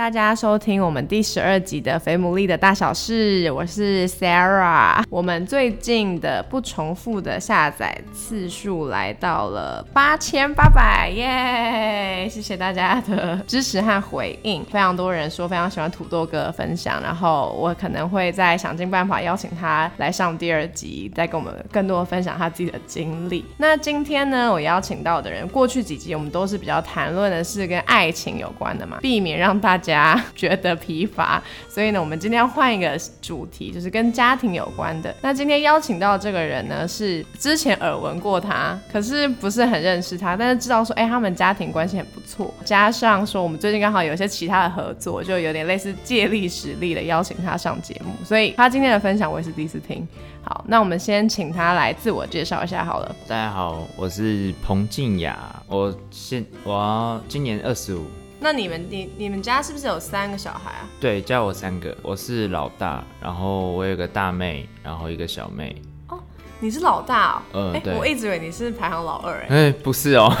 大家收听我们第十二集的《肥牡蛎的大小事》，我是 Sarah。我们最近的不重复的下载次数来到了八千八百耶！谢谢大家的支持和回应，非常多人说非常喜欢土豆哥分享，然后我可能会再想尽办法邀请他来上第二集，再跟我们更多分享他自己的经历。那今天呢，我邀请到的人，过去几集我们都是比较谈论的是跟爱情有关的嘛，避免让大家家觉得疲乏，所以呢，我们今天要换一个主题，就是跟家庭有关的。那今天邀请到这个人呢，是之前耳闻过他，可是不是很认识他，但是知道说，哎，他们家庭关系很不错，加上说我们最近刚好有一些其他的合作，就有点类似借力使力的邀请他上节目，所以他今天的分享我也是第一次听。好，那我们先请他来自我介绍一下好了。大家好，我是彭静雅，我现我今年二十五。那你们你你们家是不是有三个小孩啊？对，加我三个，我是老大，然后我有个大妹，然后一个小妹。哦，你是老大哦？嗯。我一直以为你是排行老二哎。哎、不是哦，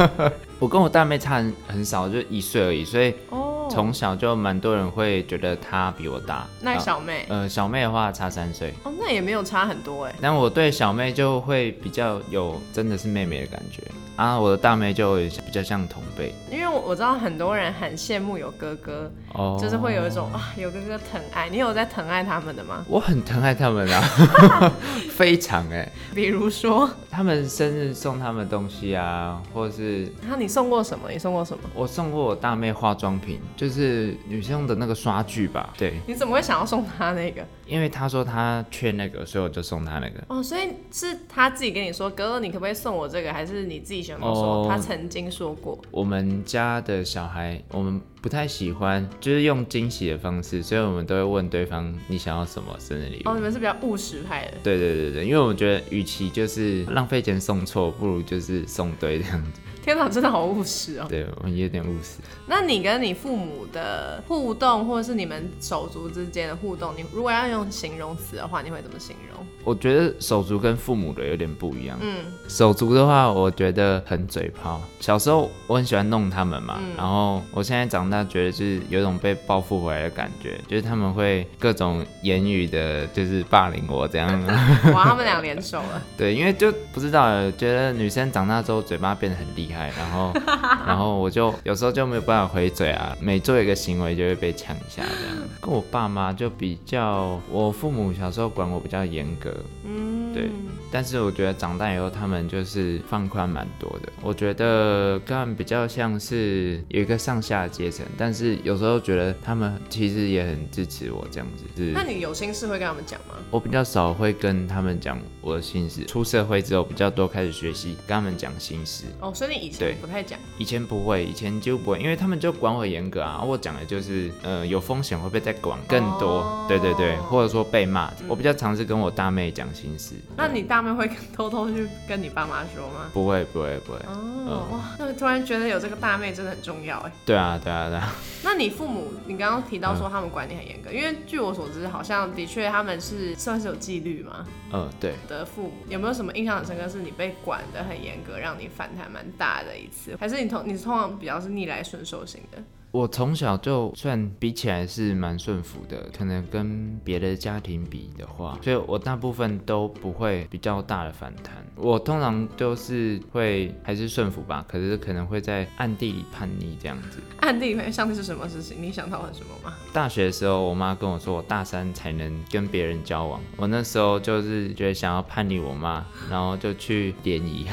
我跟我大妹差很很少，就一岁而已，所以哦，从小就蛮多人会觉得她比我大。那小妹，呃，小妹的话差三岁，哦，那也没有差很多哎。但我对小妹就会比较有真的是妹妹的感觉啊，我的大妹就比较像同辈因为我我知道很多人很羡慕有哥哥，哦，就是会有一种啊有哥哥疼爱。你有在疼爱他们的吗？我很疼爱他们啊，非常哎、比如说，他们生日送他们东西啊，或者是那你送过什么？你送过什么？我送过我大妹化妆品，就是女生的那个刷具吧。对，你怎么会想要送她那个？因为他说他缺那个，所以我就送他那个。哦，所以是他自己跟你说，哥哥，你可不可以送我这个？还是你自己想跟我说？哦他曾经说过。我们家的小孩，我们不太喜欢就是用惊喜的方式，所以我们都会问对方你想要什么生日礼物。哦，你们是比较务实派的。对对对对，因为我觉得与其就是浪费钱送错，不如就是送对这样子。天哪，真的好务实哦。对我有点务实。那你跟你父母的互动，或者是你们手足之间的互动，你如果要用形容词的话，你会怎么形容？我觉得手足跟父母的有点不一样。嗯，手足的话，我觉得很嘴炮。小时候我很喜欢弄他们嘛，嗯然后我现在长大觉得就是有种被报复回来的感觉，就是他们会各种言语的，就是霸凌我这样。哇，他们俩联手了。对，因为就不知道，觉得女生长大之后嘴巴变得很厉害，然后 然后我就有时候就没有办法回嘴啊，每做一个行为就会被呛一下这样。跟我爸妈就比较，我父母小时候管我比较严格，嗯，对但是我觉得长大以后，他们就是放宽蛮多的。我觉得跟他们比较像是有一个上下阶层，但是有时候觉得他们其实也很支持我这样子。是那你有心事会跟他们讲吗？我比较少会跟他们讲我的心事，出社会之后比较多开始学习跟他们讲心事。哦，所以你以前对不太讲。以前不会，以前就不会，因为他们就管我严格啊。我讲的就是，呃，有风险会被再管更多，哦对对对，或者说被骂。我比较尝试跟我大妹讲心事。那你大妹会 偷偷去跟你爸妈说吗？不会不会不会，哦，哇，那突然觉得有这个大妹真的很重要哎。对啊对啊对啊。那你父母，你刚刚提到嗯说他们管你很严格，因为据我所知，好像的确他们是算是有纪律嘛嗯，对，的父母。有没有什么印象很深刻，是你被管的很严格，让你反弹蛮大的一次？还是你通你通常比较是逆来顺受型的？我从小就算比起来是蛮顺服的，可能跟别的家庭比的话，所以我大部分都不会比较大的反弹。我通常都是会还是顺服吧，可是可能会在暗地里叛逆这样子。暗地里面像是什么事情？你想到了什么吗？大学的时候，我妈跟我说，我大三才能跟别人交往。我那时候就是觉得想要叛逆我妈，然后就去联谊。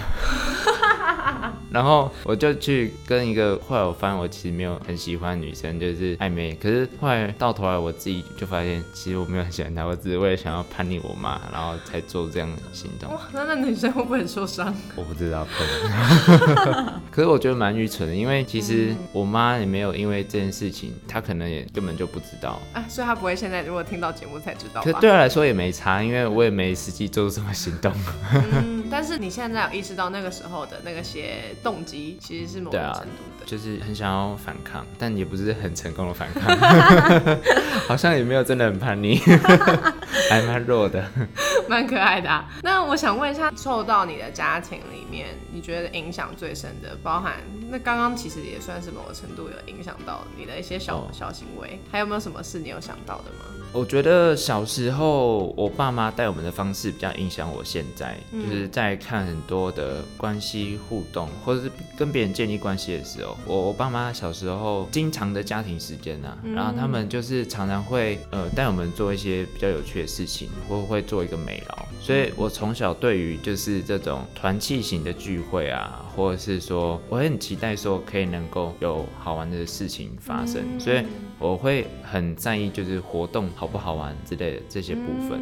然后我就去跟一个，后来我发现我其实没有很喜欢女生，就是暧昧。可是后来到头来我自己就发现，其实我没有很喜欢她，我只是为了想要叛逆我妈，然后才做这样的行动。哇，那那女生会不会很受伤？我不知道，可能。可是我觉得蛮愚蠢的，因为其实我妈也没有因为这件事情，她可能也根本就不知道。啊，所以她不会现在如果听到节目才知道吧？可是对她来说也没差，因为我也没实际做出什么行动。嗯，但是你现在有意识到那个时候的那个些动机，其实是某种程度的，就是很想要反抗，但也不是很成功的反抗，好像也没有真的很叛逆，还蛮弱的，蛮可爱的啊。那我想问一下，受到你的家庭里面，你觉得影响最深的，包含那刚刚其实也算是某个程度有影响到你的一些小小行为，还有没有什么事你有想到的吗？我觉得小时候我爸妈带我们的方式比较影响我现在，就是在看很多的关系互动，或者是跟别人建立关系的时候，我我爸妈小时候经常的家庭时间啊，然后他们就是常常会呃带我们做一些比较有趣的事情，或会做一个美劳，所以我从小对于就是这种团契型的聚会啊，或者是说我很期待说可以能够有好玩的事情发生，所以我会很在意就是活动。好好不好玩之类的这些部分，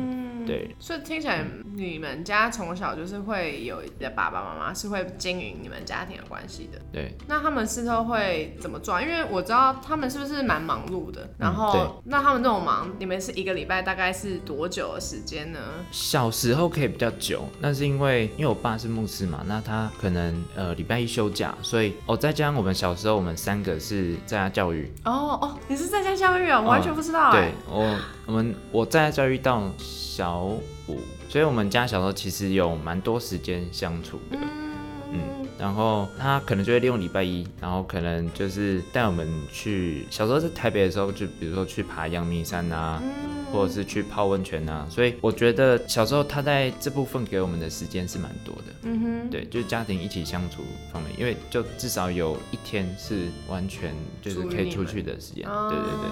对，所以听起来你们家从小就是会有的爸爸妈妈是会经营你们家庭的关系的，对。那他们事后会怎么做？因为我知道他们是不是蛮忙碌的，然后那他们这种忙，你们是一个礼拜大概是多久的时间呢？小时候可以比较久，那是因为因为我爸是牧师嘛，那他可能呃礼拜一休假，所以哦再加上我们小时候我们三个是在家教育，哦哦，你是在家教育啊，我完全不知道对，我。我们我在家教育到小五，所以我们家小时候其实有蛮多时间相处的，嗯，然后他可能就会利用礼拜一，然后可能就是带我们去，小时候在台北的时候，就比如说去爬阳明山啊。或者是去泡温泉啊，所以我觉得小时候他在这部分给我们的时间是蛮多的。嗯哼，对，就是家庭一起相处方面，因为就至少有一天是完全就是可以出去的时间。对对对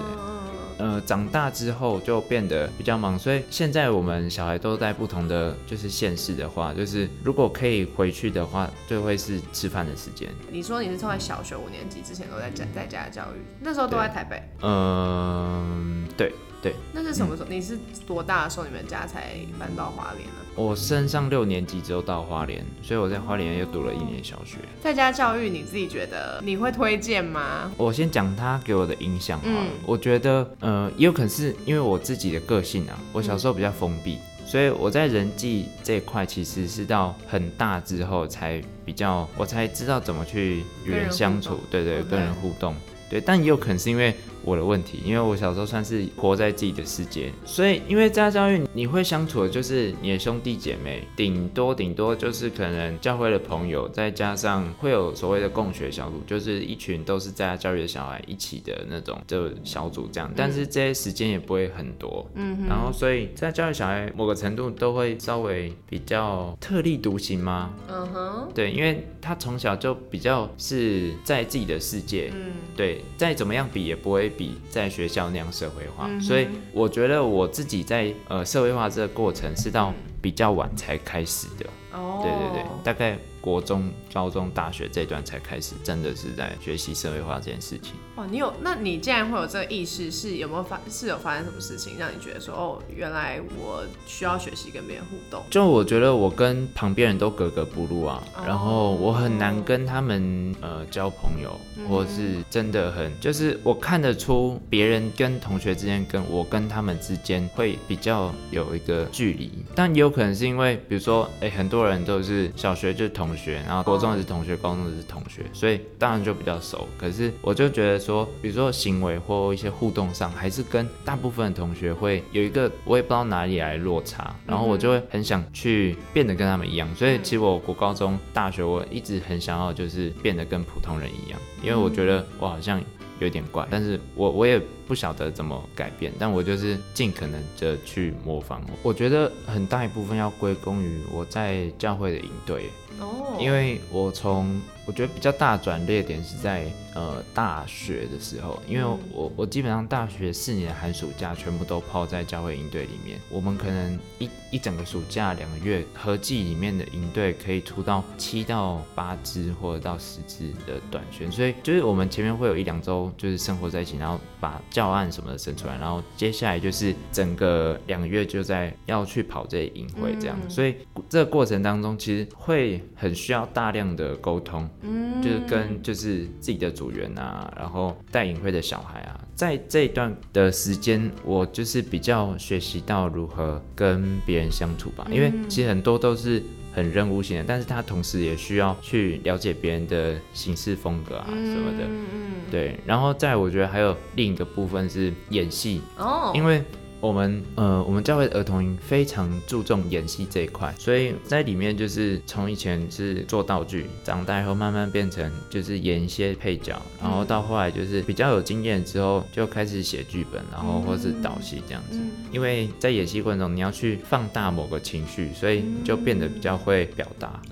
对。呃，长大之后就变得比较忙，所以现在我们小孩都在不同的就是县市的话，就是如果可以回去的话，就会是吃饭的时间。你说你是从小学五年级之前都在在在家教育，那时候都在台北？嗯，对。对，那是什么时候？你是多大的时候你们家才搬到花莲呢？我升上六年级之后到花莲，所以我在花莲又读了一年小学。在家教育，你自己觉得你会推荐吗？我先讲他给我的影响嗯，我觉得，呃，也有可能是因为我自己的个性啊，我小时候比较封闭，所以我在人际这一块其实是到很大之后才比较，我才知道怎么去与人相处，对对，跟人互动，对，但也有可能是因为。我的问题，因为我小时候算是活在自己的世界，所以因为家教育，你会相处的就是你的兄弟姐妹，顶多顶多就是可能教会的朋友，再加上会有所谓的共学小组，就是一群都是在家教育的小孩一起的那种就小组这样，但是这些时间也不会很多，嗯，然后所以在教育小孩某个程度都会稍微比较特立独行吗？嗯哼，对，因为他从小就比较是在自己的世界，嗯，对，再怎么样比也不会。比在学校那样社会化，所以我觉得我自己在呃社会化这个过程是到比较晚才开始的。哦，对对对，大概。国中、高中、大学这段才开始，真的是在学习社会化这件事情。哇，你有？那你既然会有这个意识，是有没有发？是有发生什么事情让你觉得说，哦，原来我需要学习跟别人互动？就我觉得我跟旁边人都格格不入啊，然后我很难跟他们呃交朋友，或是真的很，就是我看得出别人跟同学之间，跟我跟他们之间会比较有一个距离，但也有可能是因为，比如说，哎，很多人都是小学就是。同学，然后国中也是同学，高中也是同学，所以当然就比较熟。可是我就觉得说，比如说行为或一些互动上，还是跟大部分的同学会有一个我也不知道哪里来落差，然后我就会很想去变得跟他们一样。所以其实我国高中、大学，我一直很想要就是变得跟普通人一样，因为我觉得我好像有点怪，但是我我也不晓得怎么改变，但我就是尽可能的去模仿。我觉得很大一部分要归功于我在教会的营队。哦，因为我从我觉得比较大转捩点是在呃大学的时候，因为我我基本上大学四年的寒暑假全部都泡在教会营队里面，我们可能一一整个暑假两个月合计里面的营队可以出到七到八支或者到十支的短宣，所以就是我们前面会有一两周就是生活在一起，然后把教案什么的生出来，然后接下来就是整个两个月就在要去跑这些营会这样，所以这个过程当中其实会。很需要大量的沟通，嗯，就是跟就是自己的组员啊，然后带领会的小孩啊，在这一段的时间，我就是比较学习到如何跟别人相处吧，因为其实很多都是很任务型的，但是他同时也需要去了解别人的行事风格啊什么的。嗯嗯。对，然后再我觉得还有另一个部分是演戏，哦，因为我们呃，我们教会儿童营非常注重演戏这一块，所以在里面就是从以前是做道具，长大以后慢慢变成就是演一些配角，然后到后来就是比较有经验之后就开始写剧本，然后或是导戏这样子。嗯因为在演戏过程中你要去放大某个情绪，所以就变得比较会表达。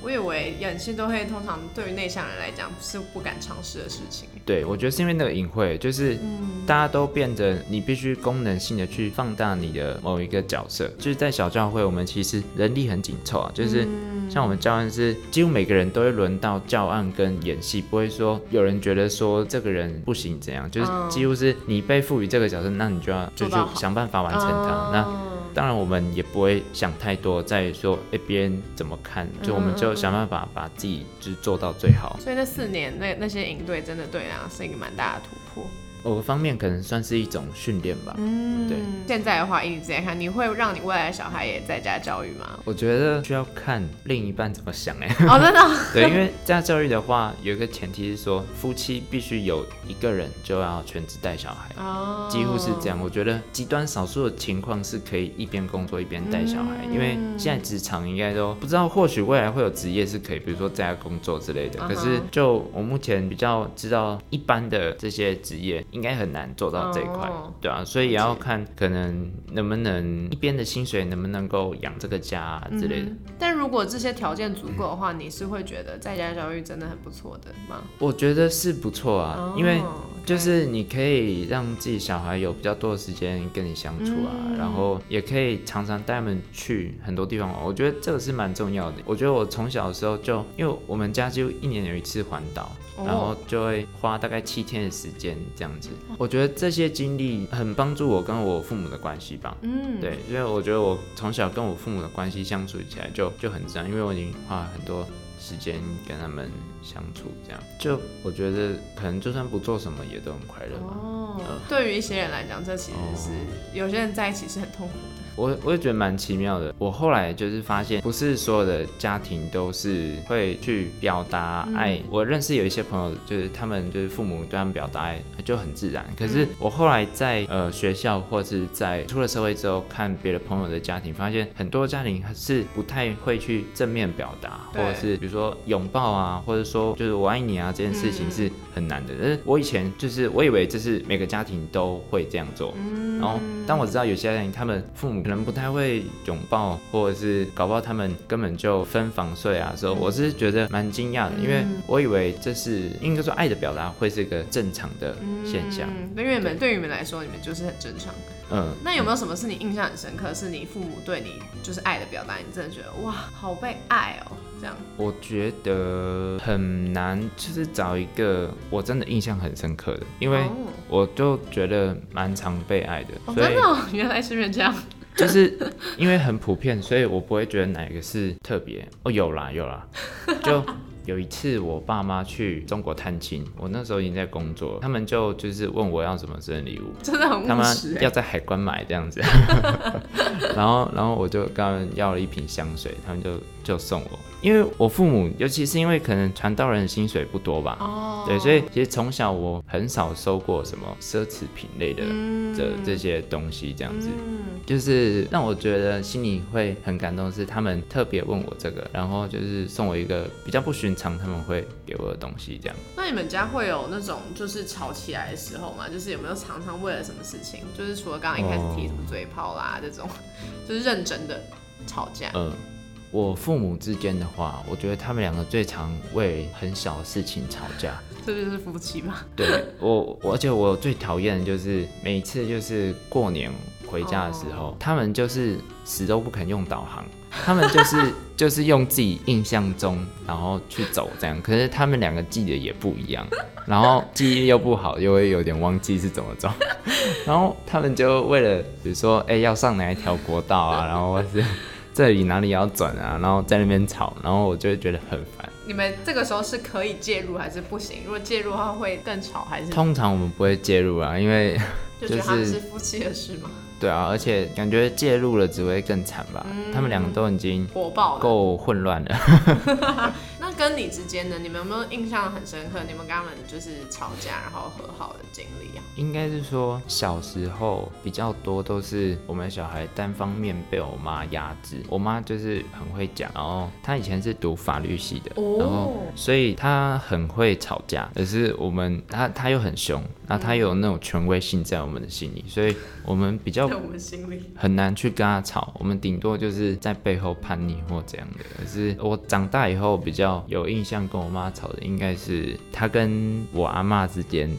哦，我以为演戏都会通常对于内向人来讲是不敢尝试的事情。对，我觉得是因为那个隐晦，就是嗯大家都变得你必须功能性的去放大你的某一个角色。就是在小教会，我们其实人力很紧凑啊，就是像我们教案是几乎每个人都会轮到教案跟演戏，不会说有人觉得说这个人不行怎样，就是嗯几乎是你被赋予这个角色，那你就要就去想办法完成它。那哦当然，我们也不会想太多，在说，哎、别人怎么看，就我们就想办法把自己就是做到最好。所以那四年那那些营队真的对你来讲是一个蛮大的突破。某个方面可能算是一种训练吧。嗯对。现在的话，以你自己来看，你会让你未来的小孩也在家教育吗？我觉得需要看另一半怎么想哎、哦，真的哦。对，因为家教育的话，有一个前提是说，夫妻必须有一个人就要全职带小孩，哦几乎是这样。我觉得极端少数的情况是可以一边工作一边带小孩，因为现在职场应该都不知道，或许未来会有职业是可以，比如说在家工作之类的。嗯可是就我目前比较知道，一般的这些职业应该很难做到这一块，哦对啊，所以也要看可能能不能一边的薪水能不能够养这个家、啊、之类的。嗯但如果这些条件足够的话，你是会觉得在家教育真的很不错的吗？我觉得是不错啊，哦因为就是你可以让自己小孩有比较多的时间跟你相处啊，嗯然后也可以常常带他们去很多地方玩。我觉得这个是蛮重要的。我觉得我从小的时候就，因为我们家就一年有一次环岛。哦然后就会花大概七天的时间这样子，我觉得这些经历很帮助我跟我父母的关系吧。嗯，对，因为我觉得我从小跟我父母的关系相处起来就就很自然，因为我已经花很多时间跟他们相处，这样就我觉得可能就算不做什么也都很快乐吧。哦嗯，对于一些人来讲，这其实是、有些人在一起是很痛苦的。我我也觉得蛮奇妙的。我后来就是发现，不是所有的家庭都是会去表达爱。我认识有一些朋友，就是他们就是父母对他们表达爱就很自然。可是我后来在呃学校或是在出了社会之后，看别的朋友的家庭，发现很多家庭是不太会去正面表达，或者是比如说拥抱啊，或者说就是我爱你啊这件事情是很难的。但是我以前就是我以为这是每个家庭都会这样做，然后当我知道有些人他们父母可能不太会拥抱，或者是搞不好他们根本就分房睡啊的时候，我是觉得蛮惊讶的，因为我以为这是应该说爱的表达会是一个正常的现象。嗯，因为你们对于你们来说，你们就是很正常。嗯，那有没有什么是你印象很深刻，是你父母对你就是爱的表达，你真的觉得哇，好被爱哦，这样。我觉得很难，就是找一个我真的印象很深刻的，因为哦我就觉得蛮常被爱的，哦，所真的、哦，原来是这样。就是因为很普遍，所以我不会觉得哪一个是特别。哦，有啦有啦，就有一次我爸妈去中国探亲，我那时候已经在工作，他们就就是问我要什么生日礼物，真的很他们。要在海关买这样子，然后然后我就跟他们要了一瓶香水，他们就就送我，因为我父母，尤其是因为可能传道人的薪水不多吧，哦，对，所以其实从小我很少收过什么奢侈品类的嗯这这些东西，这样子。嗯就是让我觉得心里会很感动，是他们特别问我这个，然后就是送我一个比较不寻常他们会给我的东西，这样。那你们家会有那种就是吵起来的时候吗？就是有没有常常为了什么事情，就是除了刚刚一开始提什么嘴炮啦、这种，就是认真的吵架？嗯，我父母之间的话，我觉得他们两个最常为很小的事情吵架。这就是夫妻吧？对我，而且我最讨厌的就是每次就是过年回家的时候，他们就是死都不肯用导航，他们就是 就是用自己印象中然后去走这样，可是他们两个记得也不一样，然后记忆力又不好，又会有点忘记是怎么走，然后他们就为了比如说哎、要上哪一条国道啊，然后或是这里哪里要转啊，然后在那边吵，然后我就会觉得很烦。你们这个时候是可以介入还是不行？如果介入的话会更吵，还是通常我们不会介入啊，因为 就觉得他们是是夫妻的事吗？对啊，而且感觉介入了只会更惨吧。他们两个都已经火爆。够混乱了。那跟你之间的？你们有没有印象很深刻？你们跟他们就是吵架然后和好的经历啊？应该是说小时候比较多都是我们小孩单方面被我妈压制。我妈就是很会讲，然后她以前是读法律系的，然后所以她很会吵架。可是我们她她又很凶，那她有那种权威性在我们的心里，所以我们比较在我们心里很难去跟她吵。我们顶多就是在背后叛逆或这样的。可是我长大以后比较有印象跟我妈吵的，应该是她跟我阿妈之间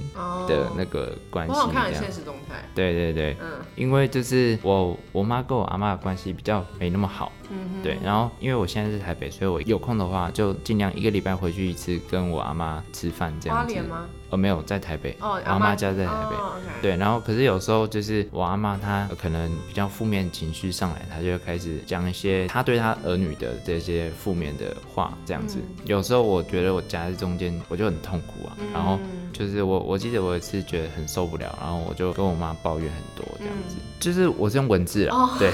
的那个关系。我好看现实动态。对对对，嗯，因为就是我我妈跟我阿妈的关系比较没那么好，嗯对。然后因为我现在是台北，所以我有空的话就尽量一个礼拜回去一次，跟我阿妈吃饭这样子。吗？哦，没有在台北，我阿妈家在台北。对，然后可是有时候就是我阿妈她可能比较负面情绪上来，她就会开始讲一些她对她儿女的这些负面的话，这样子。有时候我觉得我夹在中间，我就很痛苦啊。然后就是我我记得我有一次觉得很受不了，然后我就跟我妈抱怨很多这样子。就是我是用文字啊，对。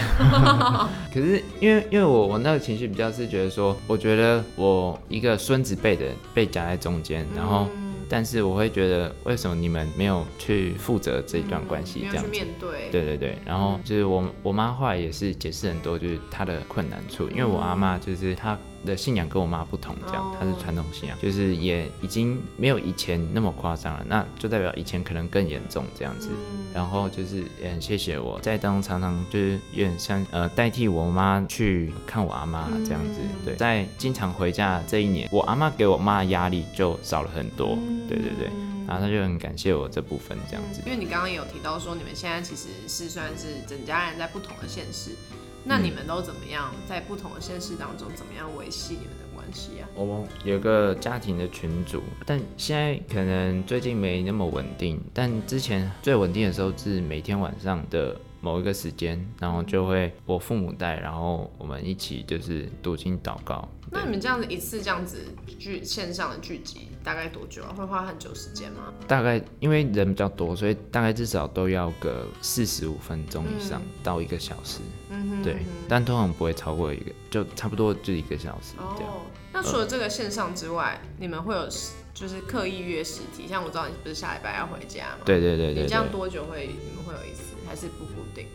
可是因为因为我我那个情绪比较是觉得说，我觉得我一个孙子辈的被夹在中间，然后。但是我会觉得，为什么你们没有去负责这一段关系？这样子，面对，对对对。然后就是我我妈后来也是解释很多，就是她的困难处，因为我阿妈就是她。的信仰跟我妈不同，这样她是传统信仰，就是也已经没有以前那么夸张了，那就代表以前可能更严重这样子。然后就是也很谢谢我在当中常常就是有点像呃代替我妈去看我阿妈这样子。对，在经常回家这一年，我阿妈给我妈的压力就少了很多。对对对，然后她就很感谢我这部分这样子。因为你刚刚也有提到说，你们现在其实是算是整家人在不同的县市。那你们都怎么样在不同的现实当中怎么样维系你们的关系啊？我们有个家庭的群组，但现在可能最近没那么稳定。但之前最稳定的时候是每天晚上的某一个时间，然后就会我父母带，然后我们一起就是读经祷告。那你们这样子一次这样子聚线上的聚集大概多久啊？会花很久时间吗？大概因为人比较多，所以大概至少都要个四十五分钟以上到一个小时。嗯哼，对，但通常不会超过一个，就差不多就一个小时这样。那除了这个线上之外，你们会有就是刻意约实体？像我知道你不是下礼拜要回家吗？对对对对。你这样多久会你们会有一次，还是不固定？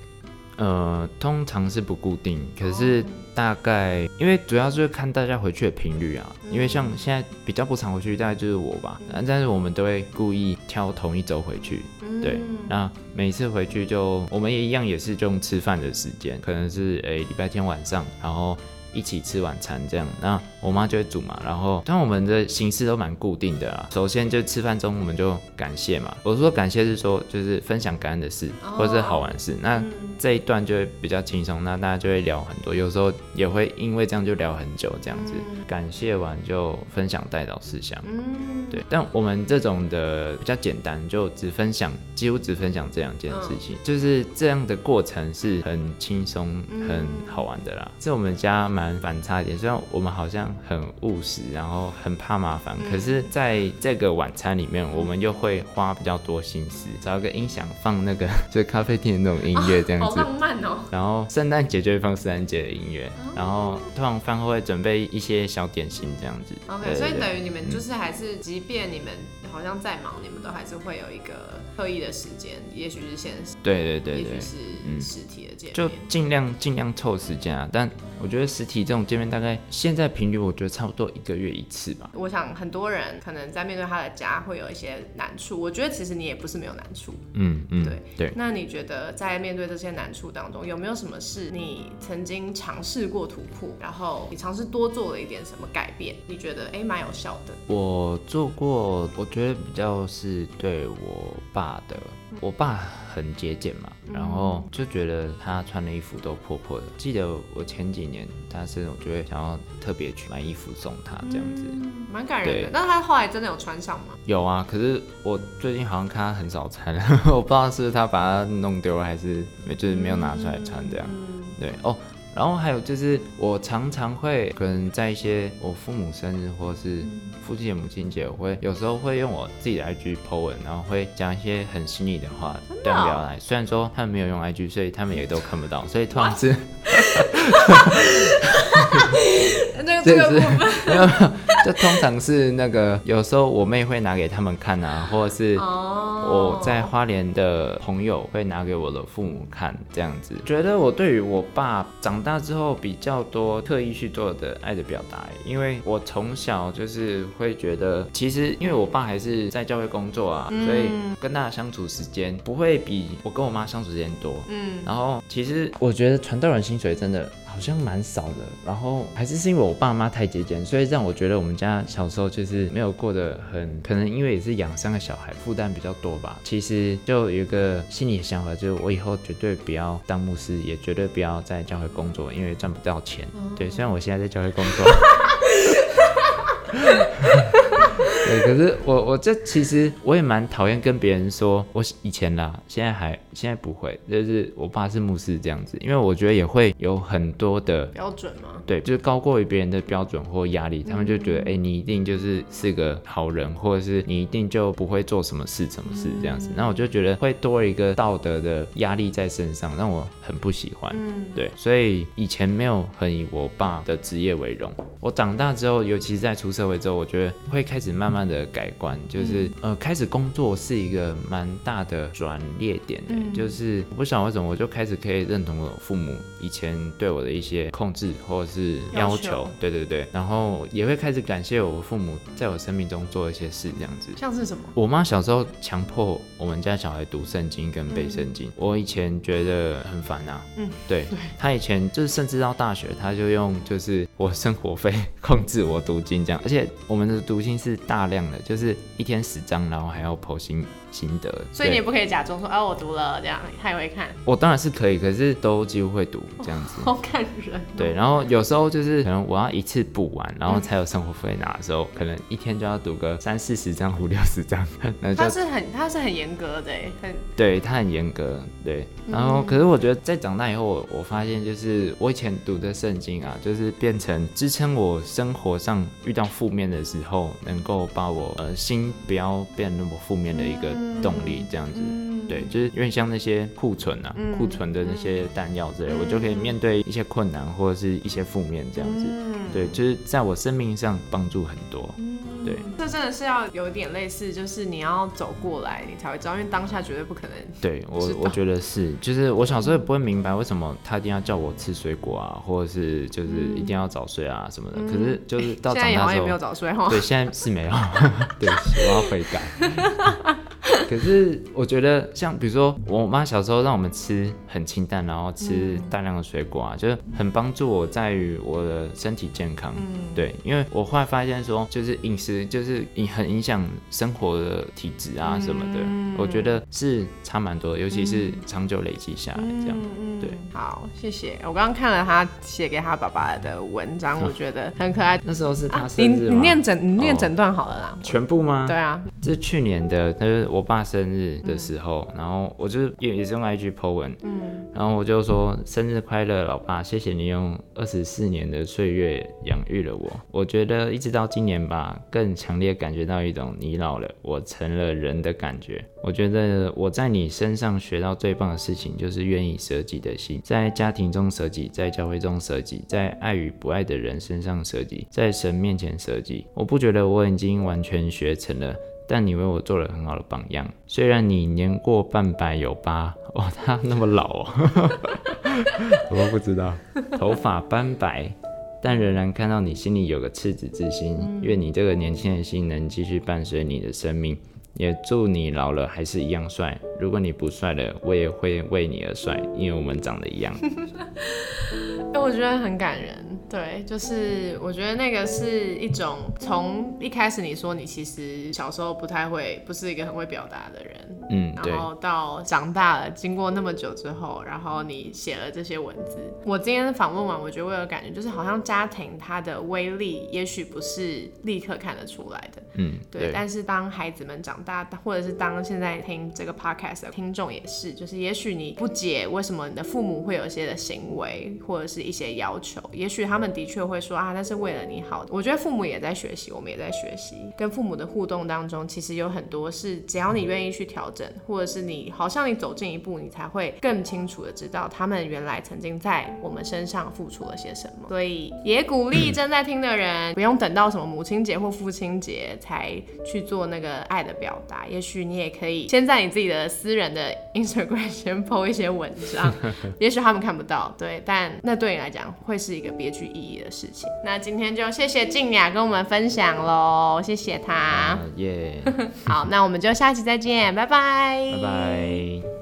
呃，通常是不固定，可是大概因为主要是看大家回去的频率啊。因为像现在比较不常回去，大概就是我吧。但是我们都会故意挑同一周回去，对。那每次回去就我们也一样，也是用吃饭的时间，可能是诶礼拜天晚上，然后。一起吃晚餐这样，那我妈就会煮嘛。然后，但我们的形式都蛮固定的啦。首先就吃饭中，我们就感谢嘛。我说感谢是说，就是分享感恩的事，或者是好玩事。那这一段就会比较轻松，那大家就会聊很多。有时候也会因为这样就聊很久这样子。感谢完就分享带导事项。嗯，对。但我们这种的比较简单，就只分享，几乎只分享这两件事情。就是这样的过程是很轻松、很好玩的啦。在我们家蛮。蛮反差一点，虽然我们好像很务实，然后很怕麻烦，可是在这个晚餐里面，我们又会花比较多心思，找一个音响放那个 就是咖啡厅的那种音乐，这样子，好浪漫哦。然后圣诞节就会放圣诞节的音乐，然后通常饭后会准备一些小点心这样子。OK，所以等于你们就是还是，即便你们好像再忙，你们都还是会有一个刻意的时间，也许是现实，对对对对，也许是实体的见面，就尽量尽量凑时间啊。但我觉得实体。体这种见面大概现在频率，我觉得差不多一个月一次吧。我想很多人可能在面对他的家会有一些难处，我觉得其实你也不是没有难处。嗯嗯，对对。那你觉得在面对这些难处当中，有没有什么是你曾经尝试过突破，然后你尝试多做了一点什么改变？你觉得哎蛮有效的？我做过，我觉得比较是对我爸的。我爸很节俭嘛，然后就觉得他穿的衣服都破破的。记得我前几年他生日，我就会想要特别去买衣服送他，这样子，蛮感人的。那他后来真的有穿上吗？有啊，可是我最近好像看他很少穿，我不知道是他把它弄丢了，还是就是没有拿出来穿这样。对哦。然后还有就是我常常会可能在一些我父母生日或是父亲节、母亲节，我会有时候会用我自己的 IG po 文，然后会讲一些很心里的话对他们表达。虽然说他们没有用 IG，所以他们也都看不到，所以突然是。这个这个部分没有，没有，就通常是那个，有时候我妹会拿给他们看啊，或者是我在花莲的朋友会拿给我的父母看，这样子。觉得我对于我爸长大之后比较多特意去做的爱的表达，因为我从小就是会觉得，其实因为我爸还是在教会工作啊，所以跟大家相处时间不会比我跟我妈相处时间多。嗯，然后其实我觉得传道人薪水真的。好像蛮少的，然后还是是因为我爸妈太节俭，所以让我觉得我们家小时候就是没有过得很，可能因为也是养三个小孩，负担比较多吧。其实就有一个心里的想法，就是我以后绝对不要当牧师，也绝对不要在教会工作，因为赚不到钱。对，虽然我现在在教会工作。对，可是我我这其实我也蛮讨厌跟别人说，我以前啦，现在还现在不会，就是我爸是牧师这样子，因为我觉得也会有很多的标准吗？对，就是高过于别人的标准或压力，他们就觉得，哎，你一定就是是个好人，或者是你一定就不会做什么事、什么事这样子，那我就觉得会多一个道德的压力在身上，让我很不喜欢。嗯，对，所以以前没有很以我爸的职业为荣。我长大之后，尤其是在出社会之后，我觉得会开始慢慢。的改观就是呃，开始工作是一个蛮大的转捩点的，就是我不晓得为什么我就开始可以认同我父母以前对我的一些控制或者是要求，对对对，然后也会开始感谢我父母在我生命中做一些事，这样子。像是什么？我妈小时候强迫我们家小孩读圣经跟背圣经，我以前觉得很烦啊。嗯，对，她以前就是甚至到大学，她就用就是我生活费 控制我读经这样，而且我们的读经是大。量的，就是一天十张，然后还要剖心心得，所以你也不可以假装说，啊，我读了这样，他也会看。我当然是可以，可是都几乎会读 这样子。好感人。对，然后有时候就是可能我要一次补完，然后才有生活费拿的时候，可能一天就要读个三四十张、五六十张。他是很他是很严格的，很对他很严格，对。然后可是我觉得在长大以后，我我发现就是我以前读的圣经啊，就是变成支撑我生活上遇到负面的时候，能够把我呃心不要变那么负面的一个。动力这样子，对，就是因为像那些库存啊，库存的那些弹药之类，我就可以面对一些困难或者是一些负面这样子，对，就是在我生命上帮助很多。对，这真的是要有点类似，就是你要走过来，你才会知道，因为当下绝对不可能。对我，我觉得是，就是我小时候也不会明白为什么他一定要叫我吃水果啊，或者是就是一定要早睡啊什么的。可是就是到长大之后，没有早睡哈。对，现在是没有。对，我要悔改。可是我觉得，像比如说，我妈小时候让我们吃很清淡，然后吃大量的水果啊，就是很帮助我在于我的身体健康。嗯，对，因为我后来发现说，就是饮食就是影很影响生活的体质啊什么的，我觉得是差蛮多，尤其是长久累积下来这样。对，好，谢谢。我刚刚看了他写给他爸爸的文章，我觉得很可爱。那时候是他生日你你念整你念整段好了啦。全部吗？对啊，这是去年的，他是我爸生日的时候，然后我就也也是用 IG po 文，嗯，然后我就说生日快乐，老爸，谢谢你用二十四年的岁月养育了我。我觉得一直到今年吧，更强烈感觉到一种你老了，我成了人的感觉。我觉得我在你身上学到最棒的事情，就是愿意舍己的心，在家庭中舍己，在教会中舍己，在爱与不爱的人身上舍己，在神面前舍己。我不觉得我已经完全学成了，但你为我做了很好的榜样。虽然你年过半百有疤，哦，他那么老哦，我都不知道，头发斑白，但仍然看到你心里有个赤子之心。愿你这个年轻的心能继续伴随你的生命。也祝你老了还是一样帅。如果你不帅了，我也会为你而帅，因为我们长得一样。哎，我觉得很感人。对，就是我觉得那个是一种从一开始你说你其实小时候不太会，不是一个很会表达的人，嗯，然，后到长大了，经过那么久之后，然后你写了这些文字。我今天访问完，我觉得我有感觉，就是好像家庭它的威力，也许不是立刻看得出来的，嗯，对。但是当孩子们长大，或者是当现在听这个 podcast 的听众也是，就是也许你不解为什么你的父母会有一些的行为，或者是一些要求，也许他们的确会说啊，那是为了你好。我觉得父母也在学习，我们也在学习，跟父母的互动当中，其实有很多是只要你愿意去调整，或者是你好像你走近一步，你才会更清楚的知道他们原来曾经在我们身上付出了些什么。所以也鼓励正在听的人，不用等到什么母亲节或父亲节才去做那个爱的表达，也许你也可以先在你自己的私人的 Instagram 先 po 一些文章，也许他们看不到，对，但那对你来讲会是一个别具意义的事情。那今天就谢谢静雅跟我们分享喽，谢谢她。啊耶，好，那我们就下期再见，拜拜，拜拜。